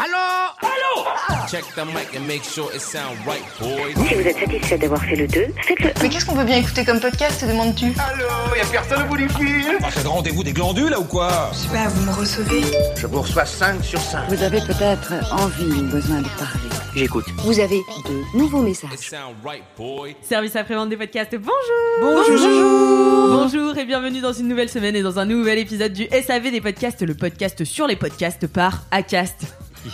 Allô? Allô? Check the mic and make sure it sound right, boys. Si vous êtes satisfait d'avoir fait le 2, faites-le. Mais qu'est-ce qu'on peut bien écouter comme podcast, demandes-tu? Allô Y'a personne au bout du fil C'est le rendez-vous des glandules là ou quoi? Je sais pas, vous me recevez Je vous reçois 5 sur 5. Vous avez peut-être envie ou besoin de parler. J'écoute. Vous avez de nouveaux messages. It sound right, boy. Service après-vente des podcasts, bonjour Bonjour Bonjour et bienvenue dans une nouvelle semaine et dans un nouvel épisode du SAV des podcasts, le podcast sur les podcasts par Acast.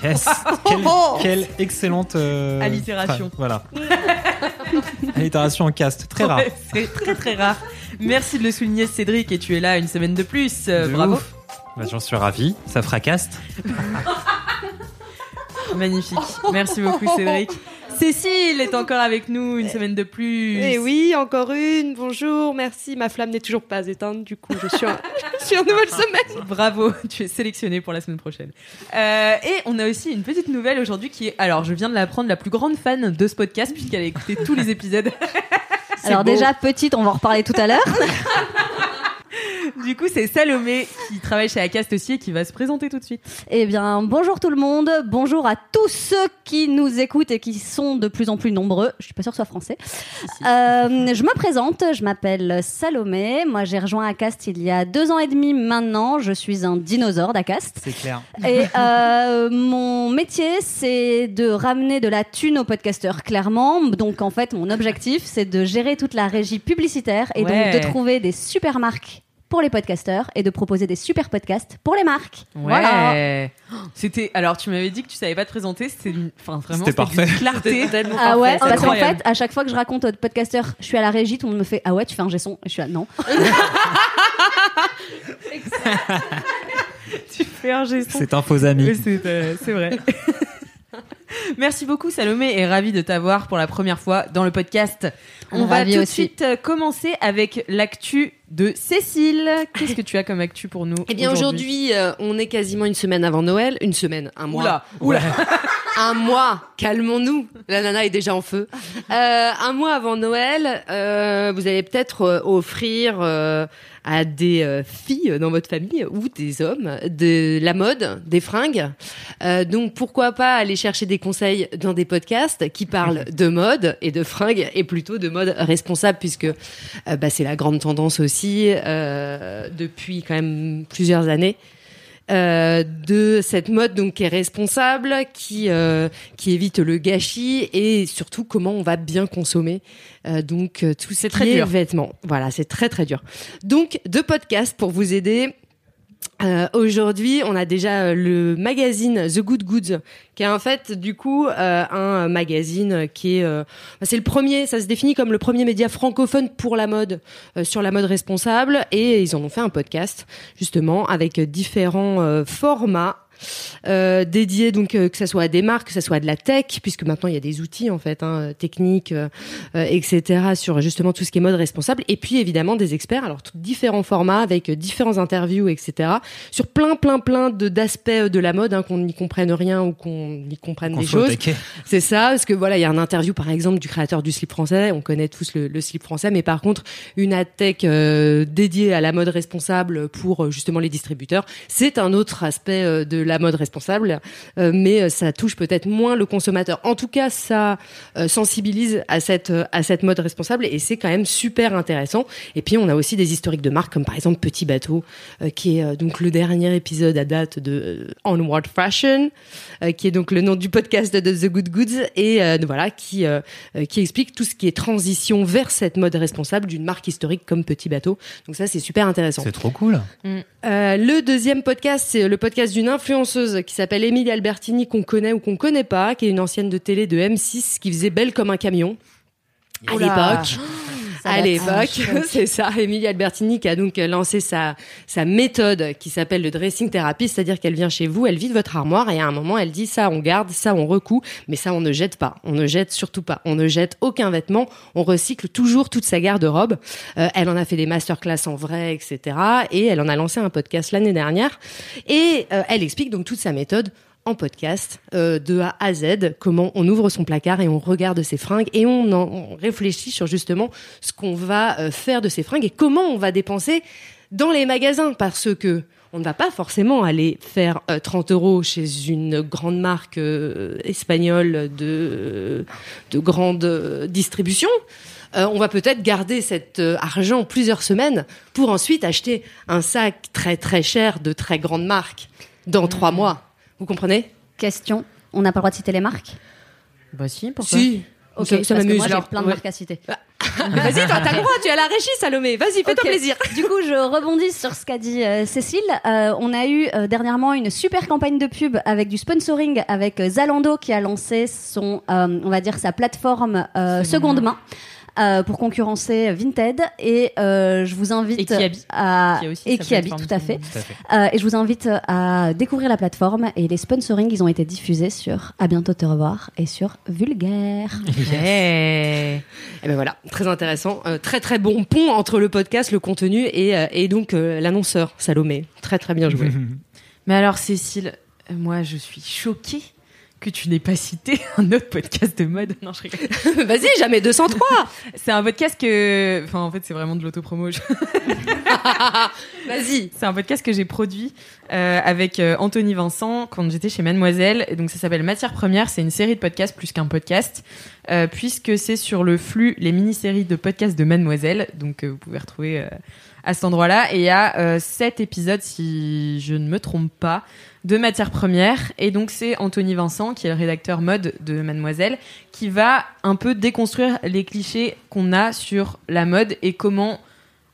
Yes quelle, quelle excellente euh, Allitération. Voilà. Allitération en cast, très rare. Ouais, C'est très très rare. Merci de le souligner Cédric et tu es là une semaine de plus. Euh, De bravo. ouf. Bah, J'en suis ravi, ça fera cast. Magnifique. Merci beaucoup Cédric. Cécile est encore avec nous une semaine de plus. Eh oui, encore une. Bonjour, merci. Ma flamme n'est toujours pas éteinte, du coup, je suis en, je suis en nouvelle semaine. Bravo, tu es sélectionné pour la semaine prochaine. Euh, et on a aussi une petite nouvelle aujourd'hui qui est, alors je viens de l'apprendre, la plus grande fan de ce podcast puisqu'elle a écouté tous les épisodes. Alors beau. déjà petite, on va en reparler tout à l'heure. Du coup, c'est Salomé qui travaille chez Acast aussi et qui va se présenter tout de suite. Eh bien, bonjour tout le monde, bonjour à tous ceux qui nous écoutent et qui sont de plus en plus nombreux. Je suis pas sûre que ce soit français. Euh, je me présente, je m'appelle Salomé. Moi, j'ai rejoint Acast il y a deux ans et demi maintenant. Je suis un dinosaure d'Acast. C'est clair. Et euh, mon métier, c'est de ramener de la thune aux podcasteurs, clairement. Donc, en fait, mon objectif, c'est de gérer toute la régie publicitaire et Ouais. donc de trouver des super marques pour les podcasteurs et de proposer des super podcasts pour les marques. Voilà. Ouais. C'était. Alors, tu m'avais dit que tu savais pas te présenter. C'était une. Enfin, vraiment. C'était. Clarté. Ah ouais, parce qu'en fait, à chaque fois que je raconte aux podcasteurs, je suis à la régie, tout le monde me fait Ah ouais, tu fais un son Et je suis là, non. tu fais un gestion. C'est un faux ami. C'est euh, c'est vrai. Merci beaucoup Salomé et ravi de t'avoir pour la première fois dans le podcast. On va tout de suite euh, commencer avec l'actu de Cécile. Qu'est-ce que tu as comme actu pour nous Eh bien, aujourd'hui, euh, on est quasiment une semaine avant Noël. Une semaine, un mois. Oula, oula. Un mois, calmons-nous. La nana est déjà en feu. Euh, un mois avant Noël, euh, vous allez peut-être offrir à des filles dans votre famille ou des hommes de la mode, des fringues. Donc pourquoi pas aller chercher des conseils dans des podcasts qui parlent de mode et de fringues et plutôt de mode responsable puisque euh, bah, c'est la grande tendance aussi euh, depuis quand même plusieurs années euh, de cette mode donc qui est responsable, qui euh, qui évite le gâchis et surtout comment on va bien consommer euh, donc tout ce très qui est dur. vêtements. Voilà, c'est très très dur. Donc deux podcasts pour vous aider. Euh, Aujourd'hui, on a déjà euh, le magazine The Good Goods, qui est en fait du coup euh, un magazine qui est, euh, bah, c'est le premier, ça se définit comme le premier média francophone pour la mode, euh, sur la mode responsable, et ils en ont fait un podcast justement avec différents euh, formats. Euh, dédiés donc euh, que ça soit à des marques, que ça soit à de la tech, puisque maintenant il y a des outils en fait hein, techniques, euh, euh, etc. sur justement tout ce qui est mode responsable, et puis évidemment des experts, alors différents formats avec différents interviews, etc. sur plein plein plein de d'aspects de la mode, hein, qu'on n'y comprenne rien ou qu'on y comprenne Qu'on des choses. C'est ça, parce que voilà, il y a un interview par exemple du créateur du slip français. On connaît tous le, le slip français, mais par contre, une ad tech dédiée à la mode responsable pour justement les distributeurs, c'est un autre aspect de la mode responsable, euh, mais euh, ça touche peut-être moins le consommateur. En tout cas, ça euh, sensibilise à cette à cette mode responsable et c'est quand même super intéressant. Et puis on a aussi des historiques de marques comme par exemple Petit Bateau, euh, qui est euh, donc le dernier épisode à date de euh, Onward Fashion, euh, qui est donc le nom du podcast de The Good Goods et euh, voilà qui qui explique tout ce qui est transition vers cette mode responsable d'une marque historique comme Petit Bateau. Donc ça c'est super intéressant. C'est trop cool. Euh, le deuxième podcast, c'est le podcast d'une influenceuse qui s'appelle Émilie Albertini, qu'on connaît ou qu'on connaît pas, qui est une ancienne de télé de M6, qui faisait Belle comme un camion. À l'époque. Ça à date. l'époque, Ah, c'est ça. Emilie Albertini qui a donc lancé sa, sa méthode qui s'appelle le dressing therapy, c'est-à-dire qu'elle vient chez vous, elle vide votre armoire et à un moment elle dit ça on garde, ça on recoue, mais ça on ne jette pas, on ne jette surtout pas, on ne jette aucun vêtement, on recycle toujours toute sa garde-robe. Euh, elle en a fait des masterclass en vrai, etc. Et elle en a lancé un podcast l'année dernière et euh, elle explique donc toute sa méthode en podcast euh, de A à Z, comment on ouvre son placard et on regarde ses fringues et on, en, on réfléchit sur justement ce qu'on va euh, faire de ces fringues et comment on va dépenser dans les magasins parce que on ne va pas forcément aller faire euh, 30 euros chez une grande marque euh, espagnole de, de grande euh, distribution. Euh, on va peut-être garder cet euh, argent plusieurs semaines pour ensuite acheter un sac très très cher de très grande marque dans trois mois. Vous comprenez? Question on n'a pas le droit de citer les marques? Bah si, pourquoi? Si. Ok, ça, ça parce que m'amuse. moi j'ai plein de ouais. marques à citer. Vas-y, toi, t'as le droit, tu es à la régie, Salomé. Vas-y, fais-toi plaisir. Du coup, je rebondis sur ce qu'a dit euh, Cécile. Euh, on a eu euh, dernièrement une super campagne de pub avec du sponsoring avec euh, Zalando qui a lancé son, euh, on va dire, sa plateforme euh, seconde main. Euh, pour concurrencer Vinted et euh, je vous invite Et à qui aussi et Kiabi, plateforme tout à fait Tout à fait. Euh, et je vous invite à découvrir la plateforme et les sponsorings ils ont été diffusés sur à bientôt te revoir et sur Vulgaire. Et ben voilà, très intéressant, Euh, très très bon pont entre le podcast, le contenu et, euh, et donc euh, l'annonceur Salomé. Très très bien joué. Mais alors, Cécile, moi, je suis choquée que tu n'aies pas cité un autre podcast de mode. Non, je rigole. Vas-y, jamais 203. C'est un podcast que. Enfin, en fait, c'est vraiment de l'autopromo. Je- Vas-y. C'est un podcast que j'ai produit euh, avec euh, Anthony Vincent quand j'étais chez Mademoiselle. Et donc, ça s'appelle Matière Première. C'est une série de podcasts plus qu'un podcast, euh, puisque c'est sur le flux, les mini-séries de podcasts de Mademoiselle. Donc, euh, vous pouvez retrouver à cet endroit-là. Et il y a euh, sept épisodes, si je ne me trompe pas, de Matière Première. Et donc, c'est Anthony Vincent, qui est le rédacteur mode de Mademoiselle, qui va un peu déconstruire les clichés qu'on a sur la mode et comment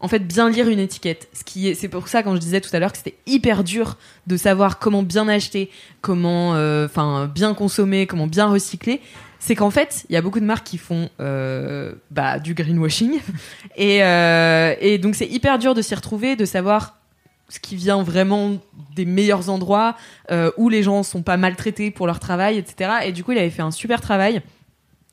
en fait bien lire une étiquette. Ce qui est, c'est pour ça quand je disais tout à l'heure que c'était hyper dur de savoir comment bien acheter, comment, euh, enfin bien consommer, comment bien recycler. C'est qu'en fait, il y a beaucoup de marques qui font euh, bah, du greenwashing et, euh, et donc c'est hyper dur de s'y retrouver, de savoir ce qui vient vraiment des meilleurs endroits où les gens sont pas maltraités pour leur travail, etc. Et du coup, il avait fait un super travail.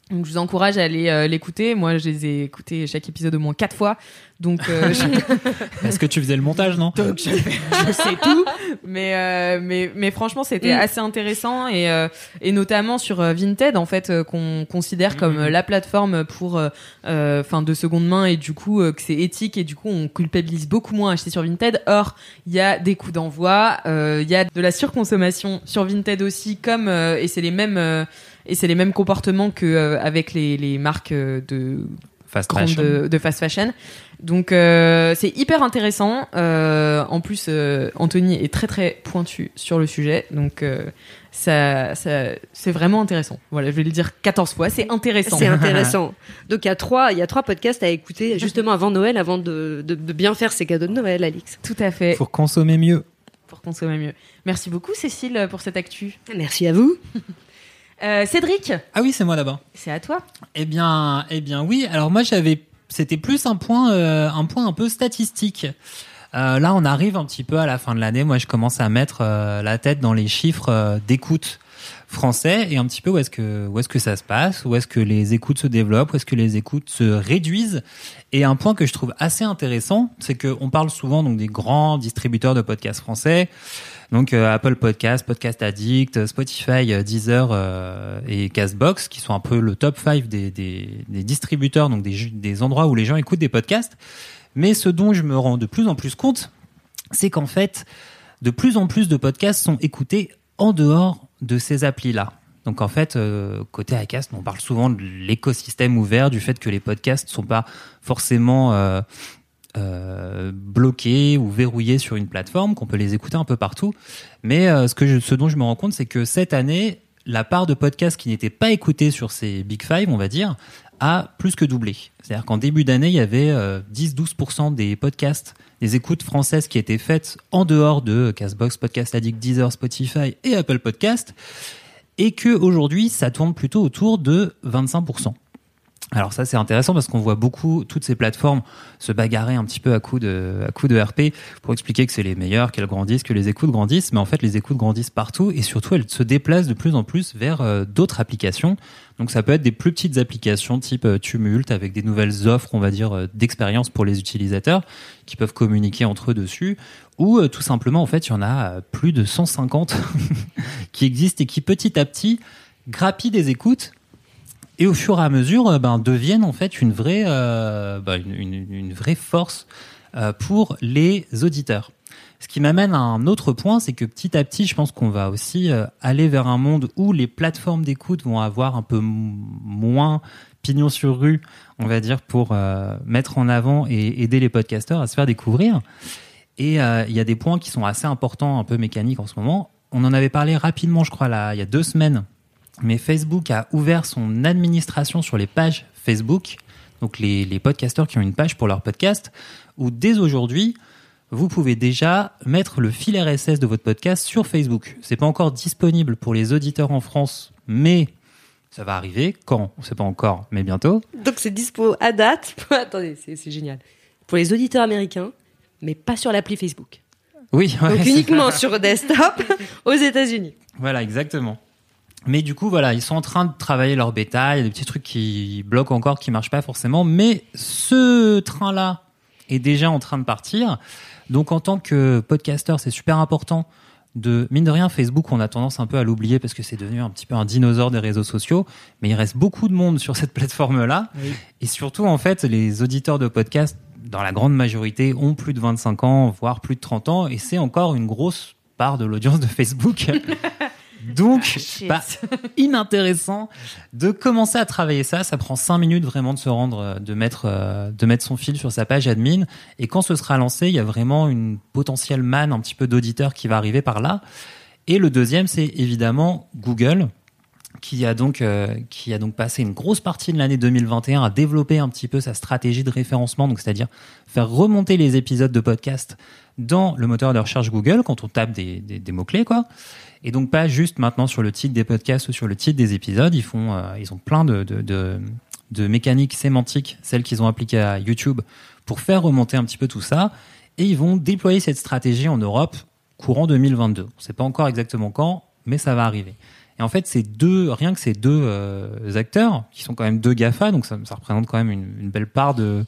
Donc je vous encourage à aller euh, l'écouter. Moi, je les ai écoutés chaque épisode au moins quatre fois. Donc euh, je, Est-ce que tu faisais le montage, non donc je, je sais tout, mais euh, mais mais franchement c'était Mm. assez intéressant et euh, et notamment sur euh, Vinted en fait euh, qu'on considère comme euh, la plateforme pour enfin de seconde main et du coup euh, que c'est éthique et du coup on culpabilise beaucoup moins à acheter sur Vinted. Or il y a des coûts d'envoi, euh, il y a de la surconsommation sur Vinted aussi comme euh, et c'est les mêmes euh, et c'est les mêmes comportements que euh, avec les les marques euh, de Fast fashion. de, de fast fashion. Donc euh, c'est hyper intéressant. Euh, en plus, euh, Anthony est très très pointu sur le sujet, donc euh, ça, ça c'est vraiment intéressant. Voilà, je vais le dire 14 fois, c'est intéressant. C'est intéressant. Donc il y a trois, il y a trois podcasts à écouter justement avant Noël, avant de, de, de bien faire ses cadeaux de Noël, Alix. Tout à fait Pour consommer mieux. pour consommer mieux. Merci beaucoup Cécile pour cette actu. Merci à vous. Euh, Cédric, Ah oui, c'est moi d'abord. c'est à toi. Eh bien, eh bien oui. Alors moi, j'avais, c'était plus un point, euh, un point un peu statistique. Euh, là, on arrive un petit peu à la fin de l'année. Moi, je commence à mettre la tête dans les chiffres d'écoute français et un petit peu où est-ce que où est-ce que ça se passe, où est-ce que les écoutes se développent, où est-ce que les écoutes se réduisent. Et un point que je trouve assez intéressant, c'est que on parle souvent donc des grands distributeurs de podcasts français. Donc euh, Apple Podcast, Podcast Addict, Spotify, euh, Deezer euh, et Castbox, qui sont un peu le top 5 des, des, des distributeurs, donc des, des endroits où les gens écoutent des podcasts. Mais ce dont je me rends de plus en plus compte, c'est qu'en fait, de plus en plus de podcasts sont écoutés en dehors de ces applis-là. Donc en fait, euh, côté Acast, on parle souvent de l'écosystème ouvert, du fait que les podcasts sont pas forcément euh, euh, bloqués ou verrouillés sur une plateforme, qu'on peut les écouter un peu partout. Mais euh, ce, que ce dont je me rends compte, c'est que cette année, la part de podcasts qui n'étaient pas écoutés sur ces Big Five, on va dire, a plus que doublé. C'est-à-dire qu'en début d'année, il y avait euh, 10-12% des podcasts, des écoutes françaises qui étaient faites en dehors de Castbox, Podcast Addict, Deezer, Spotify et Apple Podcast, et que aujourd'hui, ça tourne plutôt autour de 25%. Alors ça c'est intéressant parce qu'on voit beaucoup toutes ces plateformes se bagarrer un petit peu à coup de à de RP pour expliquer que c'est les meilleurs, qu'elles grandissent, que les écoutes grandissent, mais en fait les écoutes grandissent partout et surtout elles se déplacent de plus en plus vers euh, d'autres applications. Donc ça peut être des plus petites applications type euh, Tumult avec des nouvelles offres, on va dire euh, d'expérience pour les utilisateurs qui peuvent communiquer entre eux dessus ou tout simplement en fait il y en a plus de 150 qui existent et qui petit à petit grappillent des écoutes et au fur et à mesure euh, ben, deviennent en fait une vraie, euh, ben, une, une- une vraie force euh, pour les auditeurs. Ce qui m'amène à un autre point, c'est que petit à petit, je pense qu'on va aussi euh, aller vers un monde où les plateformes d'écoute vont avoir un peu moins pignon sur rue, on va dire, pour euh, mettre en avant et aider les podcasteurs à se faire découvrir. Et euh, il y a des points qui sont assez importants, un peu mécaniques en ce moment. On en avait parlé rapidement, je crois, là, il y a deux semaines mais Facebook a ouvert son administration sur les pages Facebook, donc les, les podcasteurs qui ont une page pour leur podcast, où dès aujourd'hui, vous pouvez déjà mettre le fil RSS de votre podcast sur Facebook. C'est pas encore disponible pour les auditeurs en France, mais ça va arriver. Quand? On sait pas encore, mais bientôt. Donc c'est dispo à date. Attendez, c'est génial. Pour les auditeurs américains, mais pas sur l'appli Facebook. Oui, ouais, Donc uniquement sur desktop aux États-Unis. Voilà, exactement. Mais du coup, voilà, ils sont en train de travailler leur bêta. Il y a des petits trucs qui bloquent encore, qui marchent pas forcément. Mais ce train-là est déjà en train de partir. Donc, en tant que podcasteur, c'est super important de, mine de rien, Facebook, on a tendance un peu à l'oublier parce que c'est devenu un petit peu un dinosaure des réseaux sociaux. Mais il reste beaucoup de monde sur cette plateforme-là. Et surtout, en fait, les auditeurs de podcasts, dans la grande majorité, ont plus de 25 ans, voire plus de 30 ans. Et c'est encore une grosse part de l'audience de Facebook. Donc, pas inintéressant de commencer à travailler ça. Ça prend cinq minutes vraiment de se rendre, euh, de mettre, euh, de mettre son fil sur sa page admin. Et quand ce sera lancé, il y a vraiment une potentielle manne un petit peu d'auditeurs qui va arriver par là. Et le deuxième, c'est évidemment Google qui a donc euh, qui a donc passé une grosse partie de l'année 2021 à développer un petit peu sa stratégie de référencement, donc c'est-à-dire faire remonter les épisodes de podcast dans le moteur de recherche Google quand on tape des, des, des mots clés quoi. Et donc pas juste maintenant sur le titre des podcasts ou sur le titre des épisodes, ils font euh, ils ont plein de, mécaniques sémantiques, celles qu'ils ont appliquées à YouTube pour faire remonter un petit peu tout ça et ils vont déployer cette stratégie en Europe courant 2022. On sait pas encore exactement quand, mais ça va arriver. Et en fait, ces deux, rien que ces deux euh, acteurs, qui sont quand même deux GAFA, donc ça, représente quand même une belle part de,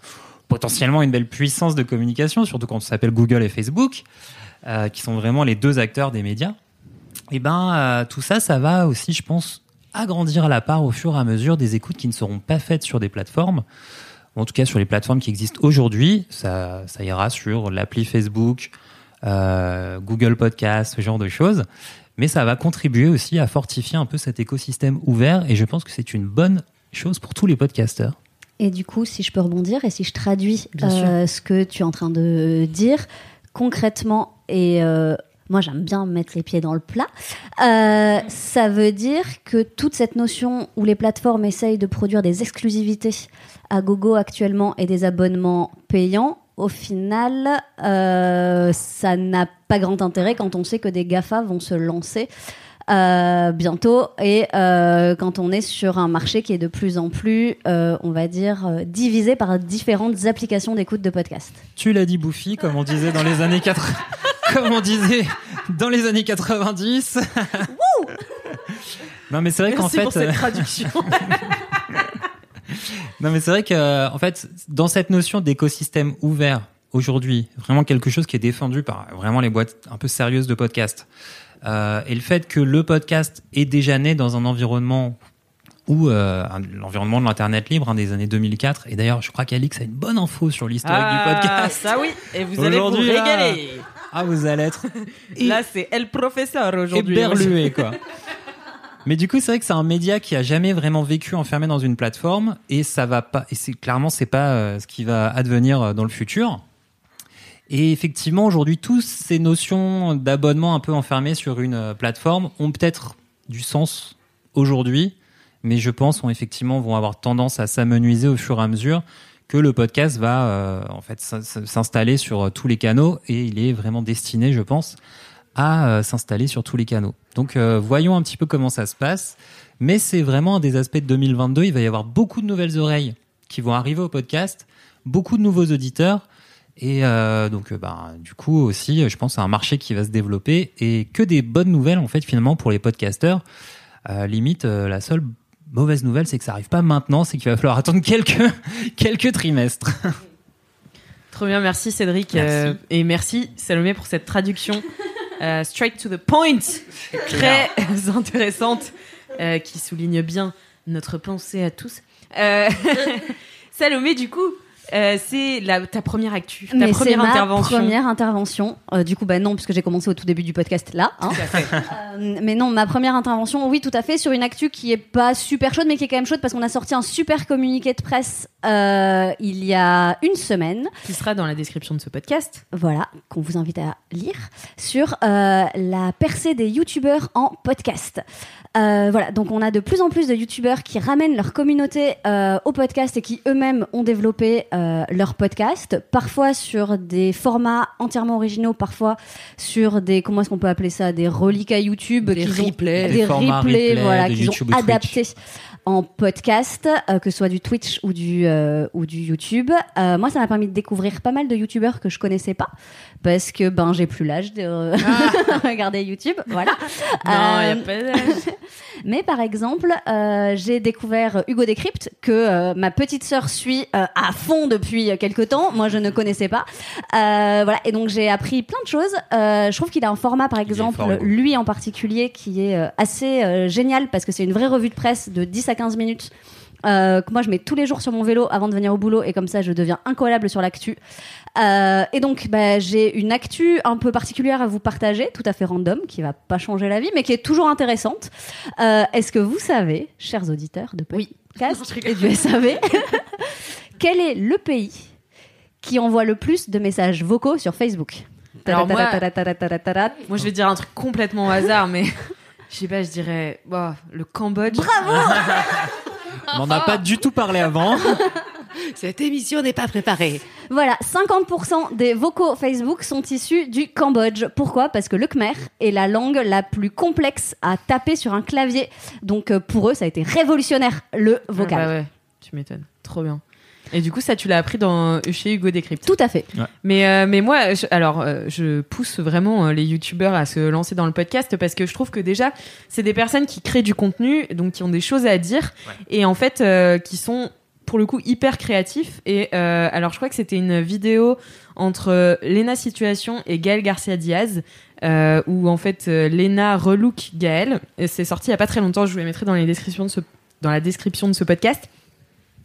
potentiellement une belle puissance de communication, surtout quand ça s'appelle Google et Facebook, euh, qui sont vraiment les deux acteurs des médias. Et ben, euh, tout ça, ça va aussi, je pense, agrandir la part au fur et à mesure des écoutes qui ne seront pas faites sur des plateformes. En tout cas, sur les plateformes qui existent aujourd'hui, ça, ça ira sur l'appli Facebook, euh, Google Podcast, ce genre de choses mais ça va contribuer aussi à fortifier un peu cet écosystème ouvert et je pense que c'est une bonne chose pour tous les podcasteurs. Et du coup, si je peux rebondir et si je traduis euh, ce que tu es en train de dire concrètement, et euh, moi j'aime bien mettre les pieds dans le plat, euh, ça veut dire que toute cette notion où les plateformes essayent de produire des exclusivités à gogo actuellement et des abonnements payants, au final, ça n'a pas grand intérêt quand on sait que des GAFA vont se lancer euh, bientôt et euh, quand on est sur un marché qui est de plus en plus, euh, on va dire, divisé par différentes applications d'écoute de podcast. Tu l'as dit Bouffi, comme on disait dans les années 80, comme on disait dans les années 90. non mais c'est vrai qu'en fait pour cette traduction. Non, mais c'est vrai que, en fait, dans cette notion d'écosystème ouvert, aujourd'hui, vraiment quelque chose qui est défendu par vraiment les boîtes un peu sérieuses de podcast, euh, et le fait que le podcast est déjà né dans un environnement où euh, l'environnement de l'internet libre hein, des années 2004 et d'ailleurs je crois qu'Alix a une bonne info sur l'historique du Ah, podcast. ça oui, et vous allez vous régaler. ah vous allez être Là, c'est El Professeur aujourd'hui. éberlué quoi. Mais du coup c'est vrai que c'est un média qui a jamais vraiment vécu enfermé dans une plateforme. Et ça va pas et c'est clairement c'est pas euh, ce qui va advenir dans le futur et effectivement aujourd'hui toutes ces notions d'abonnement un peu enfermées sur une euh, plateforme ont peut-être du sens aujourd'hui mais je pense ont effectivement vont avoir tendance à s'amenuiser au fur et à mesure que le podcast va euh, en fait s'in- s'installer sur euh, tous les canaux et il est vraiment destiné je pense à s'installer sur tous les canaux. Donc voyons un petit peu comment ça se passe. Mais c'est vraiment un des aspects de 2022. Il va y avoir beaucoup de nouvelles oreilles qui vont arriver au podcast, beaucoup de nouveaux auditeurs. Et euh, donc, euh, ben, du coup aussi, je pense à un marché qui va se développer et que des bonnes nouvelles en fait finalement pour les podcasteurs. Euh, limite, euh, la seule mauvaise nouvelle, c'est que ça arrive pas maintenant, c'est qu'il va falloir attendre quelques quelques trimestres. Trop bien, merci Cédric. Merci. euh, et merci Salomé pour cette traduction euh, straight to the point, très intéressante, euh, qui souligne bien notre pensée à tous. Euh, Salomé, du coup, euh, c'est la- ta première actu, ta Mais première ma intervention. première intervention. Euh, du coup, bah non, puisque j'ai commencé au tout début du podcast là. hein. Tout à fait. Euh, mais non, ma première intervention, oui, tout à fait, sur une actu qui est pas super chaude, mais qui est quand même chaude parce qu'on a sorti un super communiqué de presse euh, il y a une semaine. Qui sera dans la description de ce podcast. Voilà, qu'on vous invite à lire sur euh, la percée des youtubeurs en podcast. Euh, voilà, donc on a de plus en plus de youtubeurs qui ramènent leur communauté euh, au podcast et qui eux-mêmes ont développé euh, leur podcast, parfois sur des formats entièrement originaux, parfois sur des comment est-ce qu'on peut appeler ça, des reliques à YouTube, Des qu'ils ont- replays. des Des formats replays, replays voilà, qu'ils ont adaptés en podcast, euh, que ce soit du Twitch ou du, euh, ou du YouTube. Euh, moi, ça m'a permis de découvrir pas mal de youtubeurs que je connaissais pas, parce que ben j'ai plus l'âge de euh, regarder YouTube, voilà. Non, il Euh, a pas d'âge. mais par exemple, euh, j'ai découvert Hugo Décrypte que euh, ma petite sœur suit euh, à fond depuis quelques temps. Moi, je ne connaissais pas. Euh, voilà, et donc j'ai appris plein de choses. Euh, je trouve qu'il a un format, par exemple, fort, lui en particulier, qui est euh, assez euh, génial parce que c'est une vraie revue de presse de 10 à 15 minutes. Euh, que moi je mets tous les jours sur mon vélo avant de venir au boulot et comme ça je deviens incollable sur l'actu. Euh, et donc bah, j'ai une actu un peu particulière à vous partager, tout à fait random, qui va pas changer la vie, mais qui est toujours intéressante. Euh, est-ce que vous savez, chers auditeurs de podcast oui. du SAV, quel est le pays qui envoie le plus de messages vocaux sur Facebook? Moi, moi, je vais dire un truc complètement au hasard, mais je sais pas, je dirais bah, le Cambodge. On n'en a pas du tout parlé avant. Cette émission n'est pas préparée. Voilà, 50% des vocaux Facebook sont issus du Cambodge. Pourquoi? Parce que le khmer est la langue la plus complexe à taper sur un clavier. Donc euh, pour eux, ça a été révolutionnaire, le vocal. Ah bah ouais, tu m'étonnes. Trop bien. Et du coup, ça, tu l'as appris dans, chez Hugo Décrypte. Tout à fait. Mais, euh, mais moi, je- alors, euh, je pousse vraiment euh, les youtubeurs à se lancer dans le podcast parce que je trouve que déjà, c'est des personnes qui créent du contenu, donc qui ont des choses à dire et en fait, euh, qui sont pour le coup hyper créatifs. Et euh, alors, je crois que c'était une vidéo entre Lena Situation et Gaël Garcia Diaz. Euh, où en fait euh, Lena relook Gaël c'est sorti il y a pas très longtemps je vous les mettrai dans les descriptions de ce dans la description de ce podcast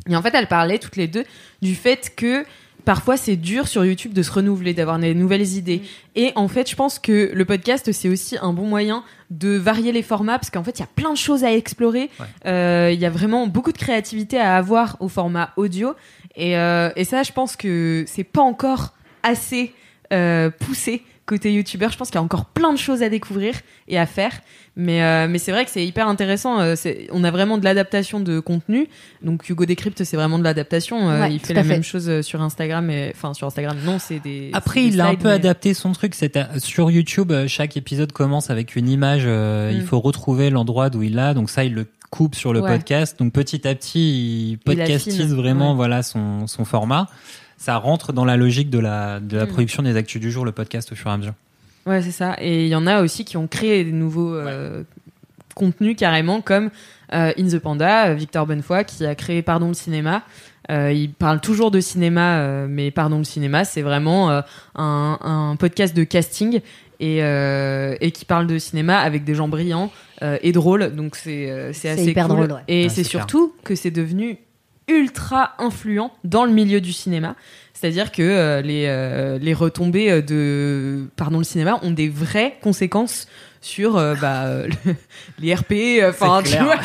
et en fait, elles parlaient toutes les deux du fait que parfois c'est dur sur YouTube de se renouveler, d'avoir des nouvelles idées. Et en fait, je pense que le podcast, c'est aussi un bon moyen de varier les formats parce qu'en fait, il y a plein de choses à explorer. Euh, Il y a vraiment beaucoup de créativité à avoir au format audio. Et, euh, et ça, je pense que c'est pas encore assez euh, poussé côté youtubeur. Je pense qu'il y a encore plein de choses à découvrir et à faire. Mais, euh, mais c'est vrai que c'est hyper intéressant. Euh, c'est- on a vraiment de l'adaptation de contenu. Donc Hugo Décrypte, c'est vraiment de l'adaptation. Euh, Ouais, il fait la fait. même chose euh, sur Instagram. Et, enfin, sur Instagram, non, c'est des. Après, c'est des il a un peu mais- adapté son truc. C'est à- sur YouTube, euh, chaque épisode commence avec une image. euh, Mm. Il faut retrouver l'endroit d'où il l'a. Donc ça, il le coupe sur le Ouais. podcast. Donc petit à petit, il Il podcastise vraiment ouais. voilà son, son format. Ça rentre dans la logique de la, de la Mm. production des actus du jour, le podcast au fur et à mesure. Ouais, c'est ça. Et il y en a aussi qui ont créé des nouveaux euh, contenus carrément, comme euh, In the Panda, euh, Victor Bonnefoy, qui a créé Pardon le cinéma. Euh, il parle toujours de cinéma, euh, mais Pardon le cinéma, c'est vraiment euh, un, un podcast de casting et, euh, et qui parle de cinéma avec des gens brillants euh, et drôles. Donc c'est euh, assez hyper cool. drôle, ouais. Et Ouais, c'est clair. surtout que c'est devenu ultra influent dans le milieu du cinéma. C'est-à-dire que euh, les, euh, les retombées euh, de Pardon le cinéma ont des vraies conséquences sur euh, bah, le- les RP. Enfin, C'est tu vois,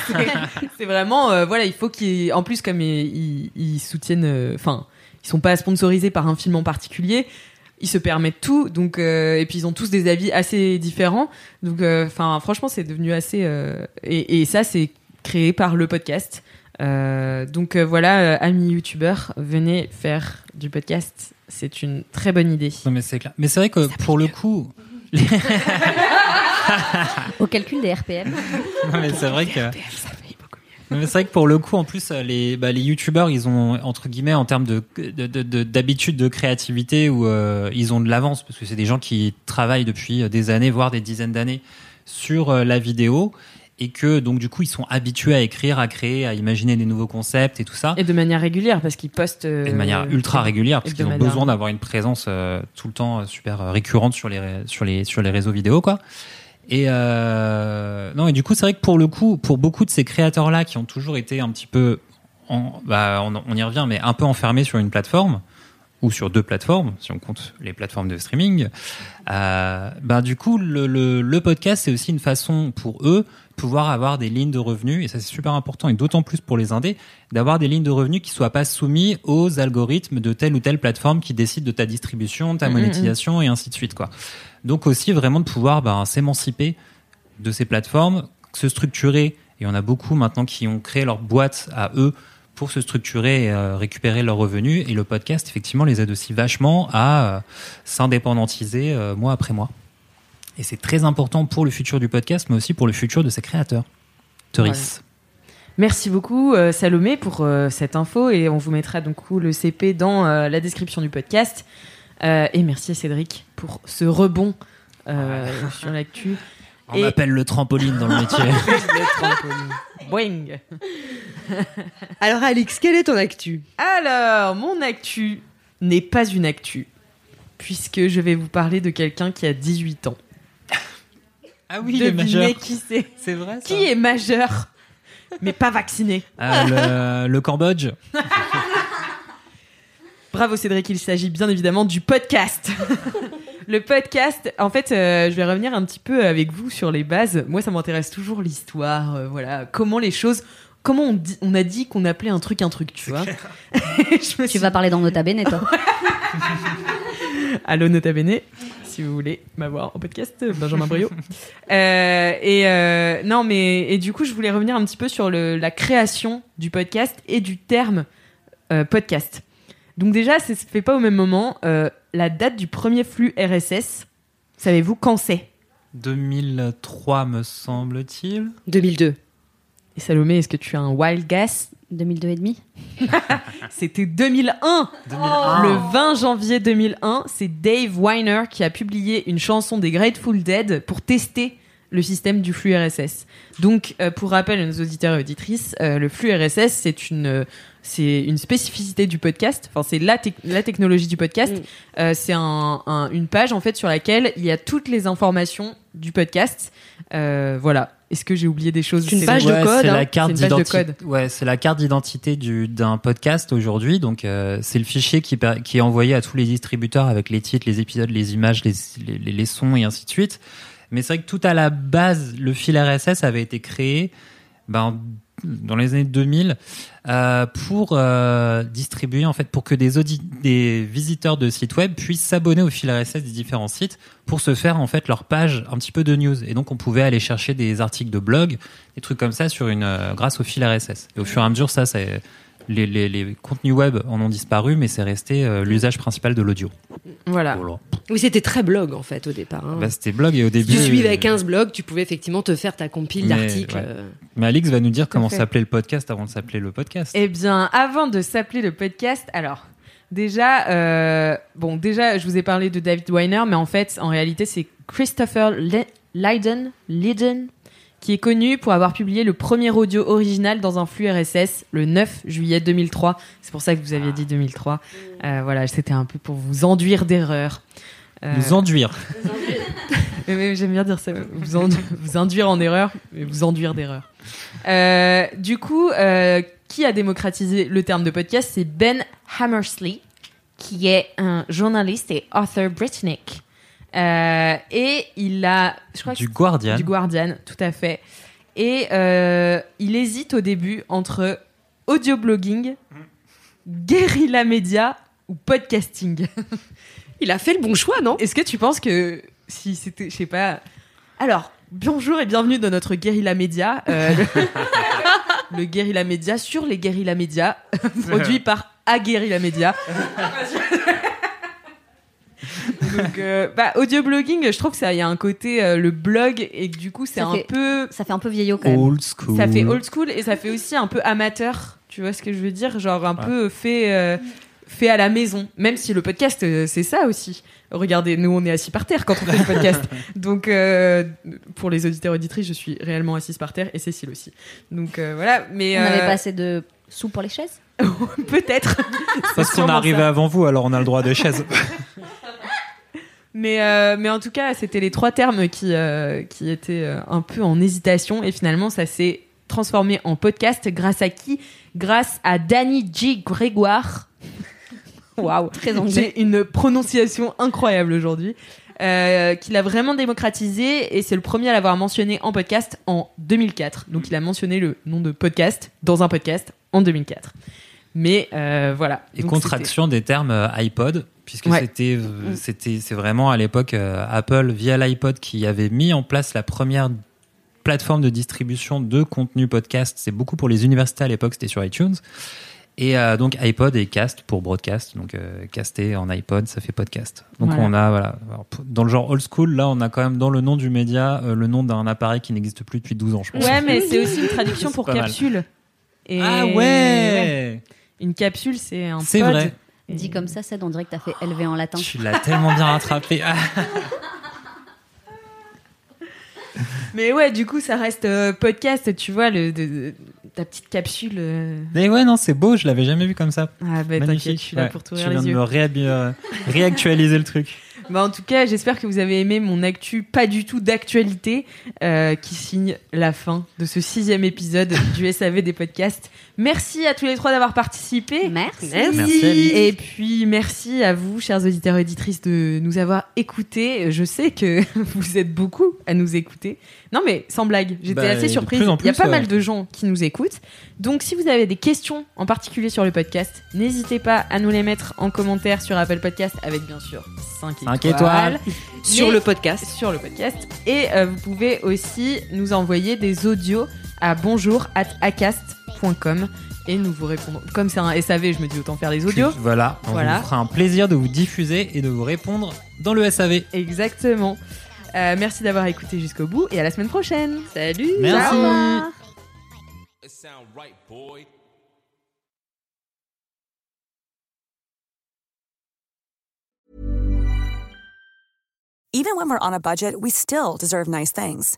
c'est- vraiment voilà, il faut qu'ils, en plus comme ils, ils- ils soutiennent, enfin, ils sont pas sponsorisés par un film en particulier. Ils se permettent tout, donc et puis ils ont tous des avis assez différents. Donc, enfin, franchement, c'est devenu assez et, et ça, c'est créé par le podcast. Euh, donc euh, voilà, euh, amis youtubeurs, venez faire du podcast. C'est une très bonne idée. Non, mais c'est clair. Mais c'est vrai que pour le coup, Au calcul des RPM. Non, mais c'est vrai que. Non, mais c'est vrai que pour le coup, en plus, euh, les, bah, les youtubeurs, ils ont, entre guillemets, en termes de, de, de- de- d'habitude de créativité, où euh, ils ont de l'avance, parce que c'est des gens qui travaillent depuis des années, voire des dizaines d'années, sur euh, la vidéo, et que donc du coup, ils sont habitués à écrire, à créer, à imaginer des nouveaux concepts et tout ça. Et de manière régulière, parce qu'ils postent. euh, Et de manière ultra régulière, parce qu'ils ont besoin d'avoir une présence euh, tout le temps euh, super euh, récurrente sur les, sur les, sur les réseaux vidéo, quoi. Et euh, non, et du coup, c'est vrai que pour le coup, pour beaucoup de ces créateurs-là qui ont toujours été un petit peu, en, bah, on, on y revient, mais un peu enfermés sur une plateforme ou sur deux plateformes, si on compte les plateformes de streaming, euh, ben du coup, le, le, le podcast, c'est aussi une façon pour eux de pouvoir avoir des lignes de revenus, et ça c'est super important, et d'autant plus pour les indés, d'avoir des lignes de revenus qui soient pas soumis aux algorithmes de telle ou telle plateforme qui décide de ta distribution, de ta Mhm, monétisation et ainsi de suite, quoi. Donc aussi vraiment de pouvoir ben, s'émanciper de ces plateformes, se structurer, et on a beaucoup maintenant qui ont créé leur boîte à eux pour se structurer et euh, récupérer leurs revenus. Et le podcast, effectivement, les aide aussi vachement à euh, s'indépendantiser euh, mois après mois. Et c'est très important pour le futur du podcast, mais aussi pour le futur de ses créateurs. Teris. Merci beaucoup euh, Salomé pour euh, cette info et on vous mettra donc le CP dans euh, la description du podcast. Et merci à Cédric pour ce rebond sur l'actu. On Et- m'appelle le trampoline dans le métier. Le trampoline. Boing. Alors Alix, quelle est ton actu? Alors, mon actu n'est pas une actu, puisque je vais vous parler de quelqu'un qui a 18 ans. ah oui, il est majeur. qui c'est C'est vrai ça Qui est majeur, mais pas vacciné Ah, le, le Cambodge. Bravo Cédric, il s'agit bien évidemment du podcast. Le podcast, en fait, euh, je vais revenir un petit peu avec vous sur les bases. Moi, ça m'intéresse toujours l'histoire, euh, voilà, comment les choses, comment on, dit- on a dit qu'on appelait un truc un truc, tu vois. Je me Tu suis- vas parler dans Nota Bene, toi. Allô Nota Bene, si vous voulez m'avoir en podcast, Benjamin Brio. Euh, et euh, non, mais et du coup, je voulais revenir un petit peu sur le, la création du podcast et du terme euh, podcast. Donc déjà, ça se fait pas au même moment. Euh, la date du premier flux RSS, savez-vous quand c'est? 2003, me semble-t-il. 2002. Et Salomé, est-ce que tu as un wild guess? 2002 et demi. C'était 2001 Le 20 janvier 2001, c'est Dave Weiner qui a publié une chanson des Grateful Dead pour tester le système du flux RSS. Donc, euh, pour rappel à nos auditeurs et auditrices, euh, le flux RSS, c'est une, euh, c'est une spécificité du podcast. Enfin, c'est la, la technologie du podcast. Mm. Euh, c'est un- un- une page, en fait, sur laquelle il y a toutes les informations du podcast. Euh, voilà. Est-ce que j'ai oublié des choses? C'est une C'est page de code, C'est hein. la carte page de d'identité. Ouais, c'est la carte d'identité du d'un podcast aujourd'hui. Donc euh, c'est le fichier qui est envoyé à tous les distributeurs avec les titres, les épisodes, les images, les les, les- les sons et ainsi de suite. Mais c'est vrai que tout à la base, le fil RSS avait été créé ben, dans les années 2000 euh, pour euh, distribuer en fait pour que des visiteurs de sites web puissent s'abonner au fil RSS des différents sites pour se faire en fait leur page un petit peu de news. Et donc on pouvait aller chercher des articles de blog des trucs comme ça sur une euh, grâce au fil RSS et au fur et à mesure ça c'est les, les, les contenus web en ont disparu mais c'est resté euh, l'usage principal de l'audio Voilà. Voilà. Oui, c'était très blog en fait au départ. hein. Bah, c'était blog et au début si tu suivais euh, 15 blogs, tu pouvais effectivement te faire ta compile Mais, d'articles. ouais. euh. mais Alix va nous dire comment s'appelait le podcast avant de s'appeler le podcast Eh bien, avant de s'appeler le podcast, alors déjà, euh, bon, déjà, je vous ai parlé de David Weiner, mais en fait, en réalité, c'est Christopher Le- Lydon, Lydon, qui est connu pour avoir publié le premier audio original dans un flux RSS le 9 juillet 2003. C'est pour ça que vous aviez dit 2003. Euh, voilà, c'était un peu pour vous enduire d'erreurs. Euh, nous enduire mais- J'aime bien dire ça. Vous, en- vous induire en erreur, mais vous enduire d'erreur. Euh, du coup, euh, qui a démocratisé le terme de podcast? C'est Ben Hammersley, qui est un journaliste et author britannique. Euh, et il a, je crois que du Guardian du Guardian, tout à fait. Et euh, il hésite au début entre audio blogging, guérilla média ou podcasting. Il a fait le bon choix, non? Est-ce que tu penses que si c'était, je sais pas. Alors, bonjour et bienvenue dans notre guérilla média, euh, le, le guérilla média sur les guérilla médias, produit par Aguerilla Média. Donc, euh, bah, audio blogging, je trouve que ça, il y a un côté euh, le blog et que du coup, c'est Ça un fait- peu, Ça fait un peu vieillot quand même. Old school. ça fait old school et ça fait aussi un peu amateur. Tu vois ce que je veux dire? Genre un peu fait, euh, fait à la maison. Même si le podcast, euh, c'est ça aussi. Regardez, nous, on est assis par terre quand on fait le podcast. Donc, euh, pour les auditeurs auditrices, je suis réellement assise par terre et Cécile aussi. Donc euh, voilà. Mais On n'avait euh, pas assez de sous pour les chaises? Peut-être. Parce qu'on est sûrement arrivé ça. avant vous, alors on a le droit de chaise. Mais, euh, mais en tout cas, c'était les trois termes qui, euh, qui étaient euh, un peu en hésitation. Et finalement, ça s'est transformé en podcast. Grâce à qui? Grâce à Danny G. Grégoire. Waouh Très anglais. J'ai une prononciation incroyable aujourd'hui. Euh, qu'il a vraiment démocratisé et c'est le premier à l'avoir mentionné en podcast en 2004. Donc il a mentionné le nom de podcast dans un podcast en 2004. Mais euh, voilà. Et Donc, contraction des termes iPod, puisque Ouais. c'était, euh, c'était, c'est vraiment à l'époque euh, Apple via l'iPod qui avait mis en place la première plateforme de distribution de contenu podcast. C'est beaucoup pour les universités à l'époque, c'était sur iTunes. Et euh, donc iPod et cast pour broadcast, donc euh, caster en iPod, ça fait podcast. Donc Voilà. on a voilà, Alors, dans le genre old school, là on a quand même dans le nom du média le nom d'un appareil qui n'existe plus depuis 12 ans, je pense. Ouais, mais c'est aussi une traduction pour capsule. Et Ah ouais, Une capsule, c'est un C'est vrai. Et- Dit comme ça, c'est on dirait que t'as fait LV en latin. Tu l'as tellement bien rattrapé. Mais ouais, du coup, ça reste euh, podcast, tu vois, le, de- de- ta petite capsule. euh. Mais ouais, non, c'est beau, je l'avais jamais vu comme ça. Ah bah t'inquiète, je suis là Ouais, pour tu t'ouvrir viens les de yeux. me réhabi- euh, réactualiser le truc. Bah, en tout cas, j'espère que vous avez aimé mon actu, pas du tout d'actualité, euh, qui signe la fin de ce sixième épisode du SAV des podcasts. Merci à tous les trois d'avoir participé. Merci. Merci, Alice. Et puis merci à vous, chers auditeurs et auditrices, de nous avoir écoutés. Je sais que vous êtes beaucoup à nous écouter. Non mais sans blague, j'étais Bah, assez surprise. plus Il y a pas ouais. mal de gens qui nous écoutent. Donc si vous avez des questions en particulier sur le podcast, n'hésitez pas à nous les mettre en commentaire sur Apple Podcast avec bien sûr 5 étoiles. Cinq étoiles. Sur le podcast. Sur le podcast. Et euh, vous pouvez aussi nous envoyer des audios à bonjour at acast.com et nous vous répondrons. Comme c'est un SAV, je me dis autant faire les audios. Voilà, on Voilà. vous fera un plaisir de vous diffuser et de vous répondre dans le SAV. Exactement. Euh, merci d'avoir écouté jusqu'au bout et à la semaine prochaine. Salut. Merci. Even when we're on a budget, we still deserve nice things.